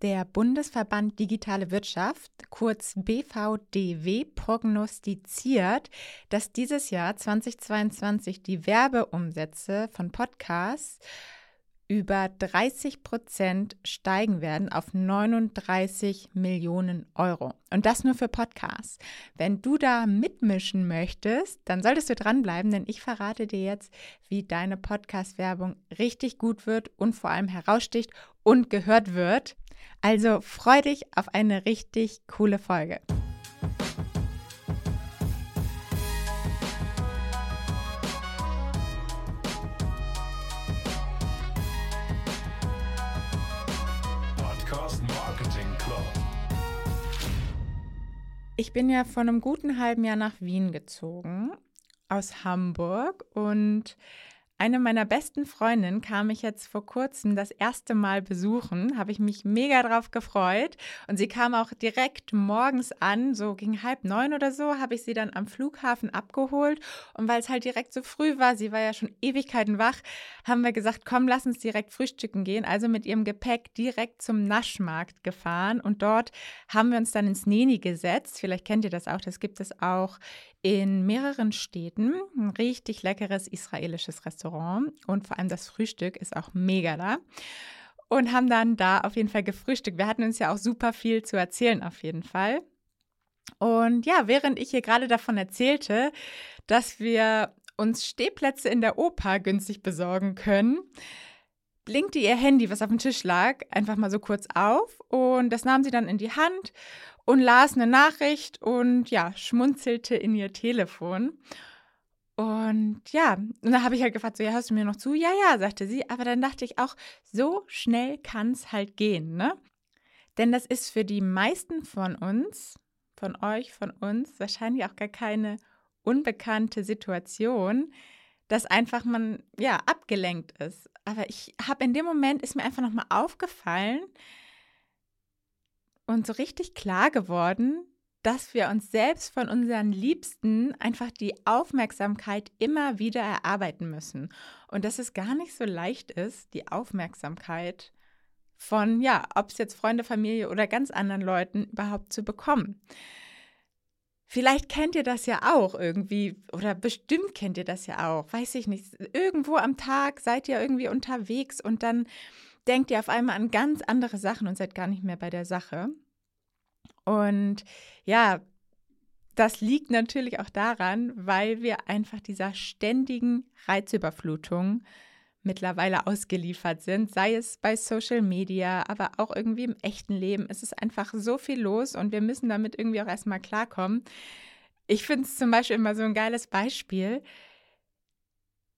Der Bundesverband Digitale Wirtschaft, kurz BVDW, prognostiziert, dass dieses Jahr 2022 die Werbeumsätze von Podcasts über 30 Prozent steigen werden auf 39 Millionen Euro. Und das nur für Podcasts. Wenn du da mitmischen möchtest, dann solltest du dranbleiben, denn ich verrate dir jetzt, wie deine Podcast-Werbung richtig gut wird und vor allem heraussticht und gehört wird. Also freu dich auf eine richtig coole Folge. Ich bin ja vor einem guten halben Jahr nach Wien gezogen, aus Hamburg. Und eine meiner besten Freundinnen kam ich jetzt vor kurzem das erste Mal besuchen, habe ich mich mega drauf gefreut. Und sie kam auch direkt morgens an, so gegen halb neun oder so, habe ich sie dann am Flughafen abgeholt. Und weil es halt direkt so früh war, sie war ja schon Ewigkeiten wach, haben wir gesagt, komm, lass uns direkt frühstücken gehen, also mit ihrem Gepäck direkt zum Naschmarkt gefahren. Und dort haben wir uns dann ins Neni gesetzt, vielleicht kennt ihr das auch, das gibt es auch in mehreren Städten, ein richtig leckeres israelisches Restaurant Restaurant und vor allem das Frühstück ist auch mega da. Und haben dann da auf jeden Fall gefrühstückt. Wir hatten uns ja auch super viel zu erzählen, auf jeden Fall. Und ja, während ich hier gerade davon erzählte, dass wir uns Stehplätze in der Oper günstig besorgen können, blinkte ihr Handy, was auf dem Tisch lag, einfach mal so kurz auf und das nahm sie dann in die Hand und las eine Nachricht und ja, schmunzelte in ihr Telefon. Und ja, und da habe ich halt gefragt, so, ja, hörst du mir noch zu? Ja, ja, sagte sie. Aber dann dachte ich auch, so schnell kann es halt gehen, ne? Denn das ist für die meisten von uns, von euch, von uns, wahrscheinlich auch gar keine unbekannte Situation, dass einfach man, ja, abgelenkt ist. Aber ich habe in dem Moment, ist mir einfach nochmal aufgefallen und so richtig klar geworden, dass wir uns selbst von unseren Liebsten einfach die Aufmerksamkeit immer wieder erarbeiten müssen. Und dass es gar nicht so leicht ist, die Aufmerksamkeit von, ja, ob es jetzt Freunde, Familie oder ganz anderen Leuten überhaupt zu bekommen. Vielleicht kennt ihr das ja auch irgendwie oder bestimmt kennt ihr das ja auch, weiß ich nicht. Irgendwo am Tag seid ihr irgendwie unterwegs und dann denkt ihr auf einmal an ganz andere Sachen und seid gar nicht mehr bei der Sache. Und ja, das liegt natürlich auch daran, weil wir einfach dieser ständigen Reizüberflutung mittlerweile ausgeliefert sind, sei es bei Social Media, aber auch irgendwie im echten Leben. Es ist einfach so viel los und wir müssen damit irgendwie auch erstmal klarkommen. Ich finde es zum Beispiel immer so ein geiles Beispiel.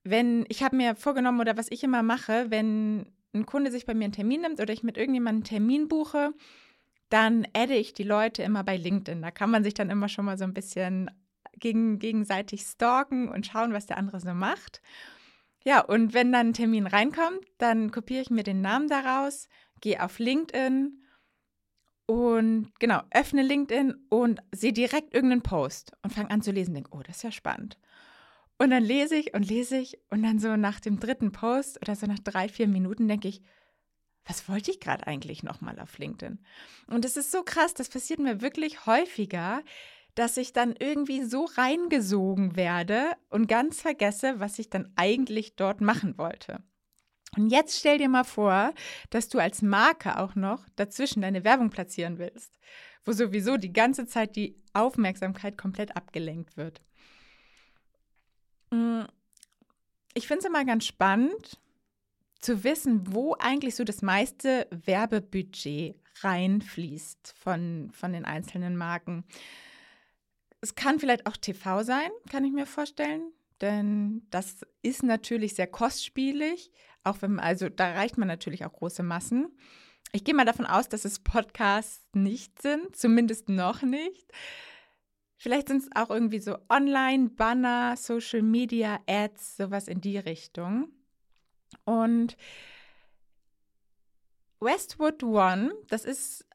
Wenn ich habe mir vorgenommen oder was ich immer mache, wenn ein Kunde sich bei mir einen Termin nimmt oder ich mit irgendjemandem einen Termin buche, dann adde ich die Leute immer bei LinkedIn. Da kann man sich dann immer schon mal so ein bisschen gegen, gegenseitig stalken und schauen, was der andere so macht. Ja, und wenn dann ein Termin reinkommt, dann kopiere ich mir den Namen daraus, gehe auf LinkedIn und genau, öffne LinkedIn und sehe direkt irgendeinen Post und fange an zu lesen. Denke, oh, das ist ja spannend. Und dann lese ich und lese ich und dann so nach dem dritten Post oder so nach drei, vier Minuten denke ich, was wollte ich gerade eigentlich nochmal auf LinkedIn? Und es ist so krass, das passiert mir wirklich häufiger, dass ich dann irgendwie so reingesogen werde und ganz vergesse, was ich dann eigentlich dort machen wollte. Und jetzt stell dir mal vor, dass du als Marke auch noch dazwischen deine Werbung platzieren willst, wo sowieso die ganze Zeit die Aufmerksamkeit komplett abgelenkt wird. Hm, ich finde es immer ganz spannend, zu wissen, wo eigentlich so das meiste Werbebudget reinfließt von, von den einzelnen Marken. Es kann vielleicht auch TV sein, kann ich mir vorstellen, denn das ist natürlich sehr kostspielig, auch wenn also da reicht man natürlich auch große Massen. Ich gehe mal davon aus, dass es Podcasts nicht sind, zumindest noch nicht. Vielleicht sind es auch irgendwie so Online-Banner, Social Media, Ads, sowas in die Richtung. Und Westwood One, das ist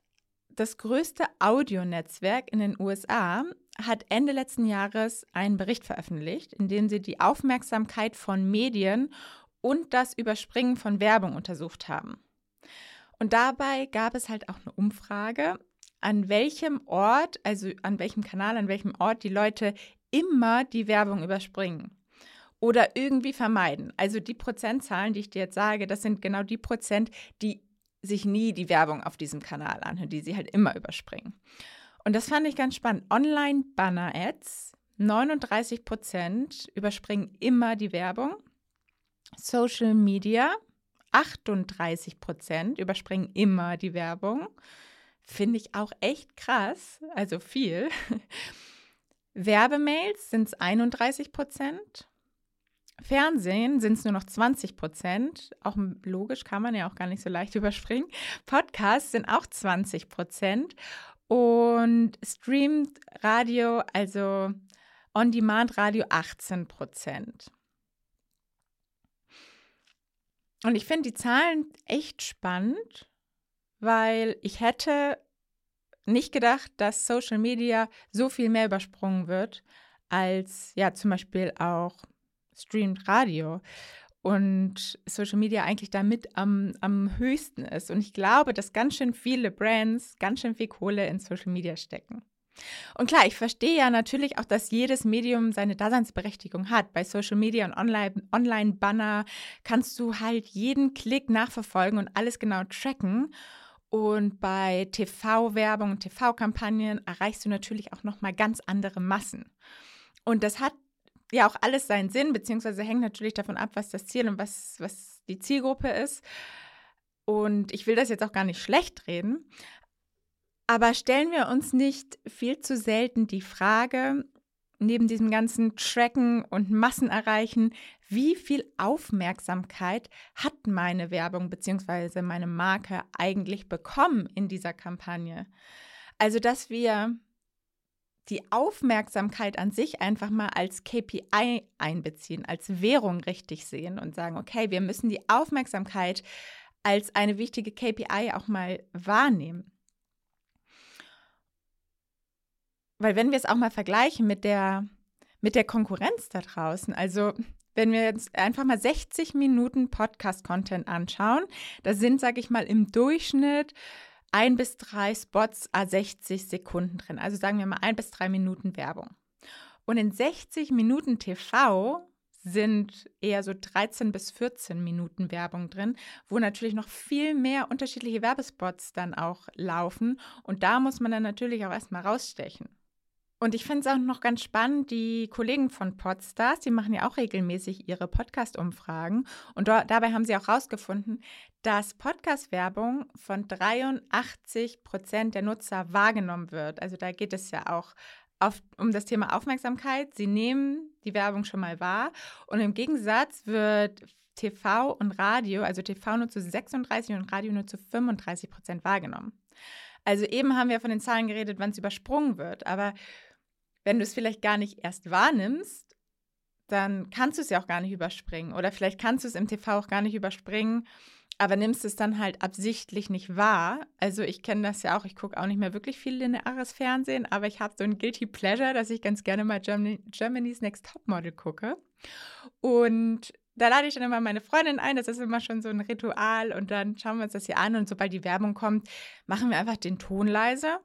das größte Audionetzwerk in den USA, hat Ende letzten Jahres einen Bericht veröffentlicht, in dem sie die Aufmerksamkeit von Medien und das Überspringen von Werbung untersucht haben. Und dabei gab es halt auch eine Umfrage, an welchem Ort, also an welchem Kanal, an welchem Ort die Leute immer die Werbung überspringen oder irgendwie vermeiden. Also die Prozentzahlen, die ich dir jetzt sage, das sind genau die Prozent, die sich nie die Werbung auf diesem Kanal anhören, die sie halt immer überspringen. Und das fand ich ganz spannend. Online-Banner-Ads, 39 Prozent überspringen immer die Werbung. Social Media, 38 Prozent überspringen immer die Werbung. Finde ich auch echt krass, also viel. Werbemails sind es 31 Prozent. Fernsehen sind es nur noch 20 Prozent. Auch logisch kann man ja auch gar nicht so leicht überspringen. Podcasts sind auch 20 Prozent. Und Streamed Radio, also On-Demand-Radio, 18 Prozent. Und ich finde die Zahlen echt spannend, weil ich hätte nicht gedacht, dass Social Media so viel mehr übersprungen wird als ja zum Beispiel auch Streamed Radio und Social Media eigentlich damit am, am höchsten ist. Und ich glaube, dass ganz schön viele Brands ganz schön viel Kohle in Social Media stecken. Und klar, ich verstehe ja natürlich auch, dass jedes Medium seine Daseinsberechtigung hat. Bei Social Media und Online-Banner kannst du halt jeden Klick nachverfolgen und alles genau tracken. Und bei TV-Werbung und TV-Kampagnen erreichst du natürlich auch nochmal ganz andere Massen. Und das hat ja auch alles seinen Sinn, beziehungsweise hängt natürlich davon ab, was das Ziel und was, was die Zielgruppe ist. Und ich will das jetzt auch gar nicht schlecht reden. Aber stellen wir uns nicht viel zu selten die Frage, neben diesem ganzen Tracken und Massen erreichen, wie viel Aufmerksamkeit hat meine Werbung bzw. meine Marke eigentlich bekommen in dieser Kampagne? Also, dass wir die Aufmerksamkeit an sich einfach mal als KPI einbeziehen, als Währung richtig sehen und sagen, okay, wir müssen die Aufmerksamkeit als eine wichtige KPI auch mal wahrnehmen. Weil wenn wir es auch mal vergleichen mit der, mit der Konkurrenz da draußen, also wenn wir jetzt einfach mal 60 Minuten Podcast-Content anschauen, da sind, sage ich mal, im Durchschnitt ein bis drei Spots a 60 Sekunden drin. Also sagen wir mal ein bis drei Minuten Werbung. Und in 60 Minuten TV sind eher so 13 bis 14 Minuten Werbung drin, wo natürlich noch viel mehr unterschiedliche Werbespots dann auch laufen. Und da muss man dann natürlich auch erstmal rausstechen. Und ich finde es auch noch ganz spannend, die Kollegen von Podstars, die machen ja auch regelmäßig ihre Podcast-Umfragen. Und dabei haben sie auch herausgefunden, dass Podcast-Werbung von 83 Prozent der Nutzer wahrgenommen wird. Also da geht es ja auch auf, um das Thema Aufmerksamkeit. Sie nehmen die Werbung schon mal wahr. Und im Gegensatz wird TV und Radio, also TV nur zu 36 und Radio nur zu 35 Prozent wahrgenommen. Also eben haben wir von den Zahlen geredet, wann es übersprungen wird. Aber wenn du es vielleicht gar nicht erst wahrnimmst, dann kannst du es ja auch gar nicht überspringen. Oder vielleicht kannst du es im TV auch gar nicht überspringen, aber nimmst es dann halt absichtlich nicht wahr. Also ich kenne das ja auch, ich gucke auch nicht mehr wirklich viel lineares Fernsehen, aber ich habe so ein Guilty Pleasure, dass ich ganz gerne mal Germany, Germany's Next Topmodel gucke. Und da lade ich dann immer meine Freundin ein, das ist immer schon so ein Ritual und dann schauen wir uns das hier an und sobald die Werbung kommt, machen wir einfach den Ton leise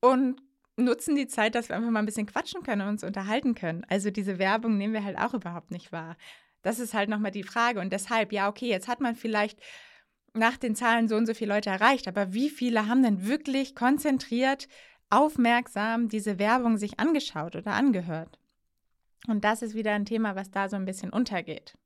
und nutzen die Zeit, dass wir einfach mal ein bisschen quatschen können und uns unterhalten können. Also diese Werbung nehmen wir halt auch überhaupt nicht wahr. Das ist halt nochmal die Frage. Und deshalb, ja, okay, jetzt hat man vielleicht nach den Zahlen so und so viele Leute erreicht, aber wie viele haben denn wirklich konzentriert, aufmerksam diese Werbung sich angeschaut oder angehört? Und das ist wieder ein Thema, was da so ein bisschen untergeht.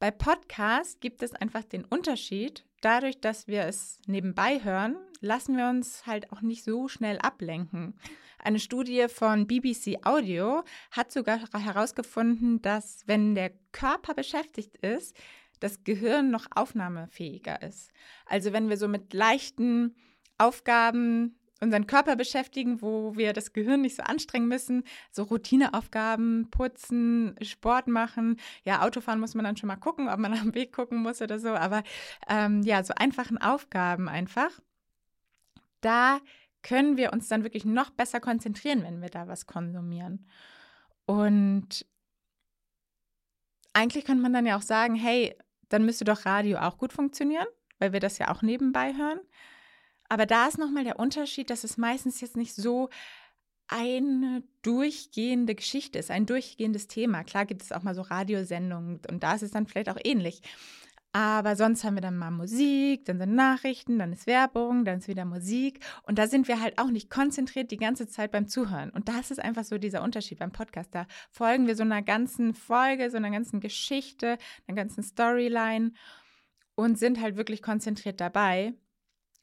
Bei Podcasts gibt es einfach den Unterschied, dadurch, dass wir es nebenbei hören, lassen wir uns halt auch nicht so schnell ablenken. Eine Studie von BBC Audio hat sogar herausgefunden, dass wenn der Körper beschäftigt ist, das Gehirn noch aufnahmefähiger ist. Also wenn wir so mit leichten Aufgaben unseren Körper beschäftigen, wo wir das Gehirn nicht so anstrengen müssen. So Routineaufgaben, putzen, Sport machen. Ja, Autofahren muss man dann schon mal gucken, ob man am Weg gucken muss oder so. Aber ähm, ja, so einfachen Aufgaben einfach. Da können wir uns dann wirklich noch besser konzentrieren, wenn wir da was konsumieren. Und eigentlich könnte man dann ja auch sagen, hey, dann müsste doch Radio auch gut funktionieren weil wir das ja auch nebenbei hören. Aber da ist nochmal der Unterschied, dass es meistens jetzt nicht so eine durchgehende Geschichte ist, ein durchgehendes Thema. Klar gibt es auch mal so Radiosendungen und da ist es dann vielleicht auch ähnlich. Aber sonst haben wir dann mal Musik, dann sind Nachrichten, dann ist Werbung, dann ist wieder Musik. Und da sind wir halt auch nicht konzentriert die ganze Zeit beim Zuhören. Und das ist einfach so dieser Unterschied beim Podcast. Da folgen wir so einer ganzen Folge, so einer ganzen Geschichte, einer ganzen Storyline und sind halt wirklich konzentriert dabei.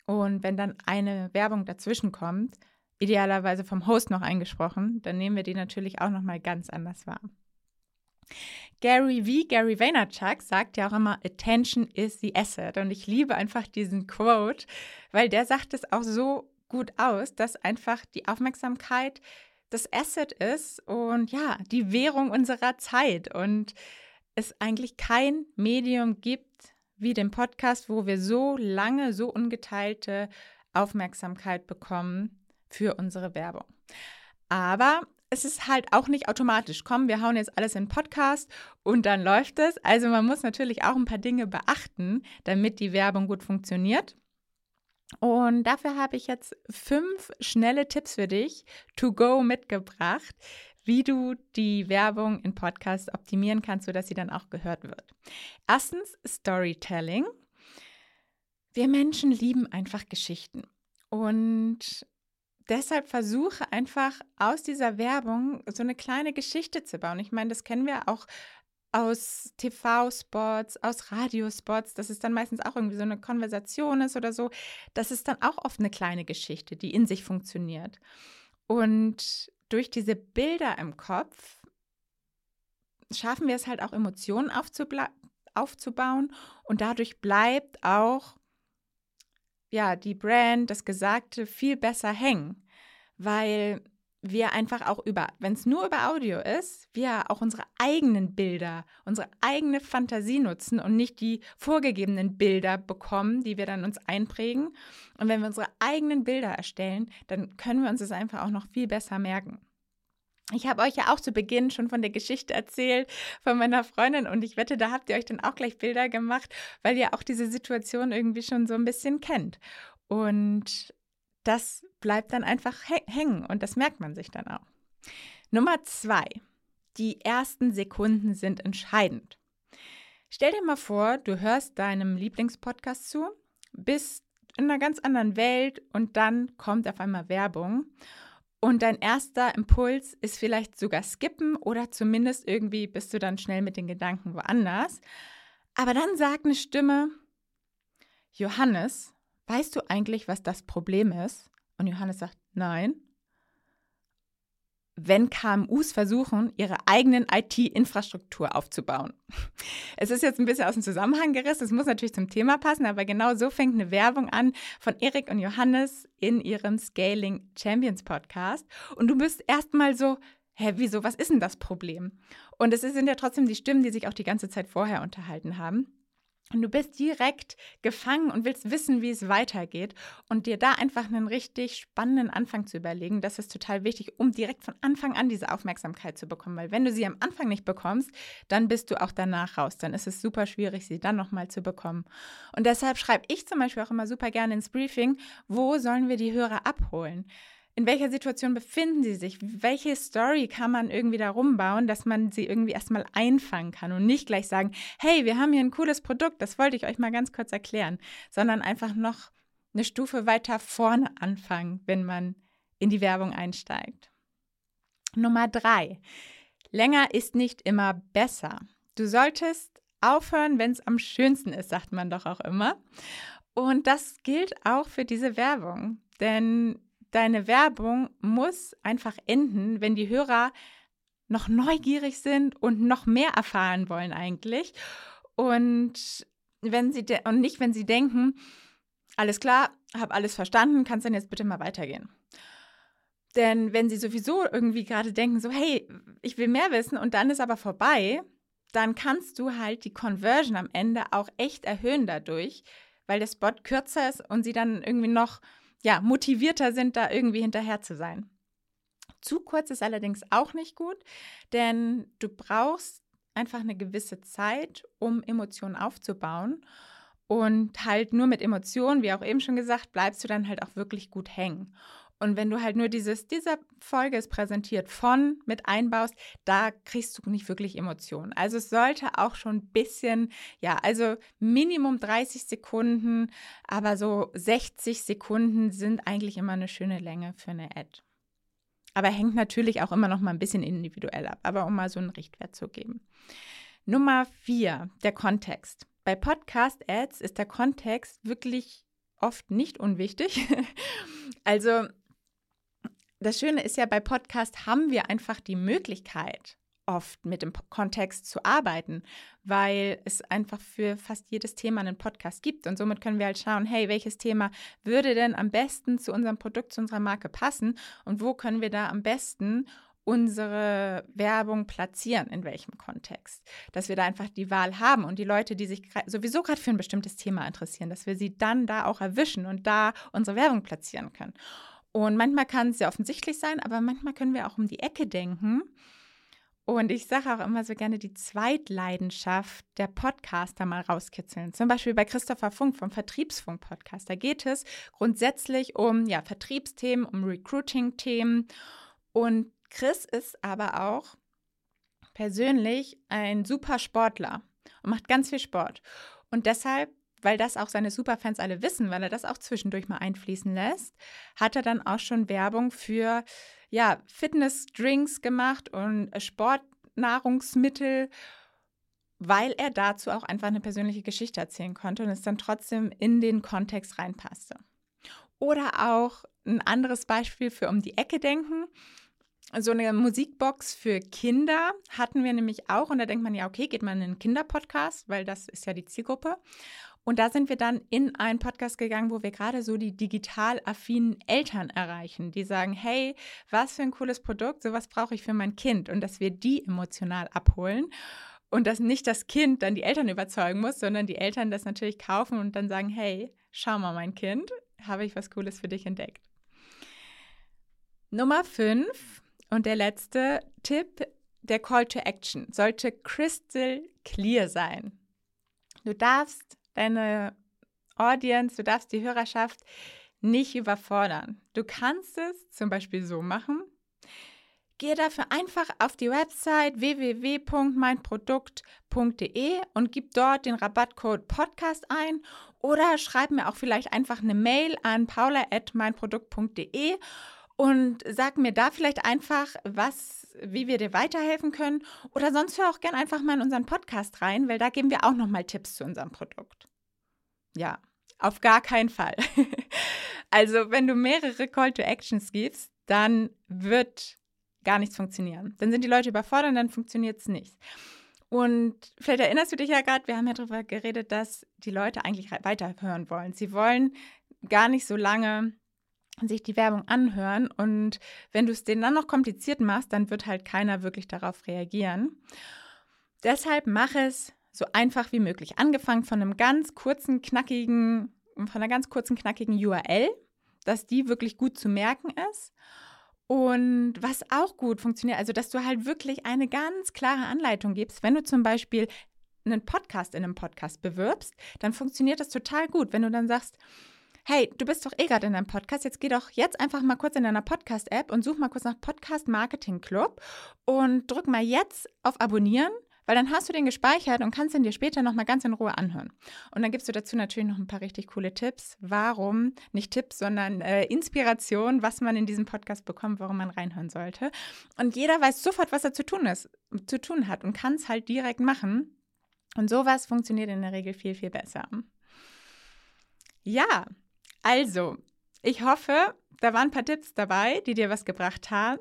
Und wenn dann eine Werbung dazwischen kommt, idealerweise vom Host noch eingesprochen, dann nehmen wir die natürlich auch nochmal ganz anders wahr. Gary V., Gary Vaynerchuk, sagt ja auch immer, Attention is the asset. Und ich liebe einfach diesen Quote, weil der sagt es auch so gut aus, dass einfach die Aufmerksamkeit das Asset ist und ja, die Währung unserer Zeit. Und es eigentlich kein Medium gibt wie den Podcast, wo wir so lange, so ungeteilte Aufmerksamkeit bekommen für unsere Werbung. Aber es ist halt auch nicht automatisch. Komm, wir hauen jetzt alles in Podcast und dann läuft es. Also man muss natürlich auch ein paar Dinge beachten, damit die Werbung gut funktioniert. Und dafür habe ich jetzt fünf schnelle Tipps für dich to go mitgebracht, wie du die Werbung in Podcast optimieren kannst, sodass sie dann auch gehört wird. Erstens Storytelling. Wir Menschen lieben einfach Geschichten. Und deshalb versuche einfach aus dieser Werbung so eine kleine Geschichte zu bauen. Ich meine, das kennen wir auch aus TV-Spots, aus Radiospots, dass es dann meistens auch irgendwie so eine Konversation ist oder so. Das ist dann auch oft eine kleine Geschichte, die in sich funktioniert. Und durch diese Bilder im Kopf schaffen wir es halt auch, Emotionen aufzubauen. Und dadurch bleibt auch ja, die Brand, das Gesagte viel besser hängen, weil wir einfach auch über, wenn es nur über Audio ist, wir auch unsere eigenen Bilder, unsere eigene Fantasie nutzen und nicht die vorgegebenen Bilder bekommen, die wir dann uns einprägen. Und wenn wir unsere eigenen Bilder erstellen, dann können wir uns das einfach auch noch viel besser merken. Ich habe euch ja auch zu Beginn schon von der Geschichte erzählt von meiner Freundin und ich wette, da habt ihr euch dann auch gleich Bilder gemacht, weil ihr auch diese Situation irgendwie schon so ein bisschen kennt. Und das bleibt dann einfach hängen und das merkt man sich dann auch. Nummer zwei. Die ersten Sekunden sind entscheidend. Stell dir mal vor, du hörst deinem Lieblingspodcast zu, bist in einer ganz anderen Welt und dann kommt auf einmal Werbung und dein erster Impuls ist vielleicht sogar skippen oder zumindest irgendwie bist du dann schnell mit den Gedanken woanders. Aber dann sagt eine Stimme, Johannes, weißt du eigentlich, was das Problem ist? Und Johannes sagt, nein wenn KMUs versuchen, ihre eigenen IT-Infrastruktur aufzubauen. Es ist jetzt ein bisschen aus dem Zusammenhang gerissen, es muss natürlich zum Thema passen, aber genau so fängt eine Werbung an von Erik und Johannes in ihrem Scaling Champions Podcast. Und du bist erstmal so, hä, wieso, was ist denn das Problem? Und es sind ja trotzdem die Stimmen, die sich auch die ganze Zeit vorher unterhalten haben. Und du bist direkt gefangen und willst wissen, wie es weitergeht und dir da einfach einen richtig spannenden Anfang zu überlegen, das ist total wichtig, um direkt von Anfang an diese Aufmerksamkeit zu bekommen. Weil wenn du sie am Anfang nicht bekommst, dann bist du auch danach raus. Dann ist es super schwierig, sie dann nochmal zu bekommen. Und deshalb schreibe ich zum Beispiel auch immer super gerne ins Briefing, wo sollen wir die Hörer abholen? In welcher Situation befinden sie sich? Welche Story kann man irgendwie da rumbauen, dass man sie irgendwie erstmal einfangen kann und nicht gleich sagen, hey, wir haben hier ein cooles Produkt, das wollte ich euch mal ganz kurz erklären, sondern einfach noch eine Stufe weiter vorne anfangen, wenn man in die Werbung einsteigt. Nummer drei. Länger ist nicht immer besser. Du solltest aufhören, wenn es am schönsten ist, sagt man doch auch immer. Und das gilt auch für diese Werbung. Denn deine Werbung muss einfach enden, wenn die Hörer noch neugierig sind und noch mehr erfahren wollen eigentlich. Und wenn sie und nicht, wenn sie denken, alles klar, habe alles verstanden, kannst dann jetzt bitte mal weitergehen. Denn wenn sie sowieso irgendwie gerade denken, so, hey, ich will mehr wissen und dann ist aber vorbei, dann kannst du halt die Conversion am Ende auch echt erhöhen dadurch, weil der Spot kürzer ist und sie dann irgendwie noch ja, motivierter sind, da irgendwie hinterher zu sein. Zu kurz ist allerdings auch nicht gut, denn du brauchst einfach eine gewisse Zeit, um Emotionen aufzubauen. Und halt nur mit Emotionen, wie auch eben schon gesagt, bleibst du dann halt auch wirklich gut hängen. Und wenn du halt nur dieses, dieser Folge ist präsentiert von mit einbaust, da kriegst du nicht wirklich Emotionen. Also es sollte auch schon ein bisschen, ja, also Minimum 30 Sekunden, aber so 60 Sekunden sind eigentlich immer eine schöne Länge für eine Ad. Aber hängt natürlich auch immer noch mal ein bisschen individuell ab, aber um mal so einen Richtwert zu geben. Nummer vier, der Kontext. Bei Podcast-Ads ist der Kontext wirklich oft nicht unwichtig. also das Schöne ist ja, bei Podcast haben wir einfach die Möglichkeit, oft mit dem Kontext zu arbeiten, weil es einfach für fast jedes Thema einen Podcast gibt. Und somit können wir halt schauen, hey, welches Thema würde denn am besten zu unserem Produkt, zu unserer Marke passen und wo können wir da am besten unsere Werbung platzieren, in welchem Kontext. Dass wir da einfach die Wahl haben und die Leute, die sich sowieso gerade für ein bestimmtes Thema interessieren, dass wir sie dann da auch erwischen und da unsere Werbung platzieren können. Und manchmal kann es sehr offensichtlich sein, aber manchmal können wir auch um die Ecke denken. Und ich sage auch immer so gerne die Zweitleidenschaft der Podcaster mal rauskitzeln. Zum Beispiel bei Christopher Funk vom Vertriebsfunk-Podcast. Da geht es grundsätzlich um ja, Vertriebsthemen, um Recruiting-Themen. Und Chris ist aber auch persönlich ein super Sportler und macht ganz viel Sport. Und deshalb weil das auch seine Superfans alle wissen, weil er das auch zwischendurch mal einfließen lässt, hat er dann auch schon Werbung für ja, Fitnessdrinks gemacht und Sportnahrungsmittel, weil er dazu auch einfach eine persönliche Geschichte erzählen konnte und es dann trotzdem in den Kontext reinpasste. Oder auch ein anderes Beispiel für um die Ecke denken. So eine Musikbox für Kinder hatten wir nämlich auch. Und da denkt man ja, okay, geht man in einen Kinderpodcast, weil das ist ja die Zielgruppe. Und da sind wir dann in einen Podcast gegangen, wo wir gerade so die digital affinen Eltern erreichen, die sagen, hey, was für ein cooles Produkt, sowas brauche ich für mein Kind und dass wir die emotional abholen und dass nicht das Kind dann die Eltern überzeugen muss, sondern die Eltern das natürlich kaufen und dann sagen, hey, schau mal mein Kind, habe ich was Cooles für dich entdeckt. Nummer 5 und der letzte Tipp, der Call to Action sollte crystal clear sein. Du darfst deine Audience, du darfst die Hörerschaft nicht überfordern. Du kannst es zum Beispiel so machen. Gehe dafür einfach auf die Website www.meinprodukt.de und gib dort den Rabattcode Podcast ein oder schreib mir auch vielleicht einfach eine Mail an paula.meinprodukt.de und sag mir da vielleicht einfach, was, wie wir dir weiterhelfen können. Oder sonst hör auch gerne einfach mal in unseren Podcast rein, weil da geben wir auch nochmal Tipps zu unserem Produkt. Ja, auf gar keinen Fall. also, wenn du mehrere Call to Actions gibst, dann wird gar nichts funktionieren. Dann sind die Leute überfordert und dann funktioniert es nicht. Und vielleicht erinnerst du dich ja gerade, wir haben ja darüber geredet, dass die Leute eigentlich weiterhören wollen. Sie wollen gar nicht so lange sich die Werbung anhören. Und wenn du es denen dann noch kompliziert machst, dann wird halt keiner wirklich darauf reagieren. Deshalb mach es so einfach wie möglich. Angefangen von einem ganz kurzen, knackigen, von einer ganz kurzen, knackigen URL, dass die wirklich gut zu merken ist. Und was auch gut funktioniert, also dass du halt wirklich eine ganz klare Anleitung gibst, wenn du zum Beispiel einen Podcast in einem Podcast bewirbst, dann funktioniert das total gut, wenn du dann sagst, hey, du bist doch eh gerade in deinem Podcast, jetzt geh doch jetzt einfach mal kurz in deiner Podcast-App und such mal kurz nach Podcast Marketing Club und drück mal jetzt auf Abonnieren weil dann hast du den gespeichert und kannst ihn dir später nochmal ganz in Ruhe anhören. Und dann gibst du dazu natürlich noch ein paar richtig coole Tipps, warum, nicht Tipps, sondern äh, Inspiration, was man in diesem Podcast bekommt, warum man reinhören sollte. Und jeder weiß sofort, was er zu tun ist, zu tun hat und kann es halt direkt machen. Und sowas funktioniert in der Regel viel, viel besser. Ja, also, ich hoffe, da waren ein paar Tipps dabei, die dir was gebracht haben.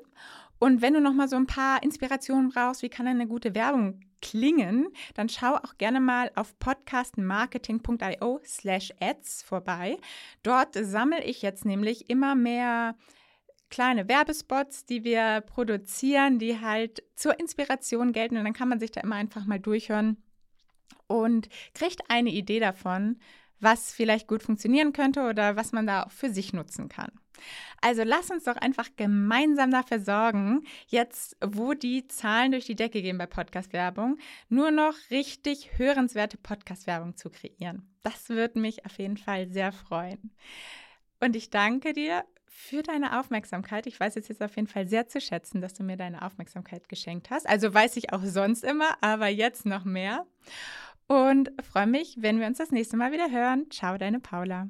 Und wenn du noch mal so ein paar Inspirationen brauchst, wie kann eine gute Werbung klingen, dann schau auch gerne mal auf podcastmarketing.io slash ads vorbei. Dort sammle ich jetzt nämlich immer mehr kleine Werbespots, die wir produzieren, die halt zur Inspiration gelten. Und dann kann man sich da immer einfach mal durchhören und kriegt eine Idee davon, was vielleicht gut funktionieren könnte oder was man da auch für sich nutzen kann. Also lass uns doch einfach gemeinsam dafür sorgen, jetzt, wo die Zahlen durch die Decke gehen bei Podcast-Werbung, nur noch richtig hörenswerte Podcast-Werbung zu kreieren. Das würde mich auf jeden Fall sehr freuen. Und ich danke dir für deine Aufmerksamkeit. Ich weiß es jetzt auf jeden Fall sehr zu schätzen, dass du mir deine Aufmerksamkeit geschenkt hast. Also weiß ich auch sonst immer, aber jetzt noch mehr. Und freue mich, wenn wir uns das nächste Mal wieder hören. Ciao, deine Paula.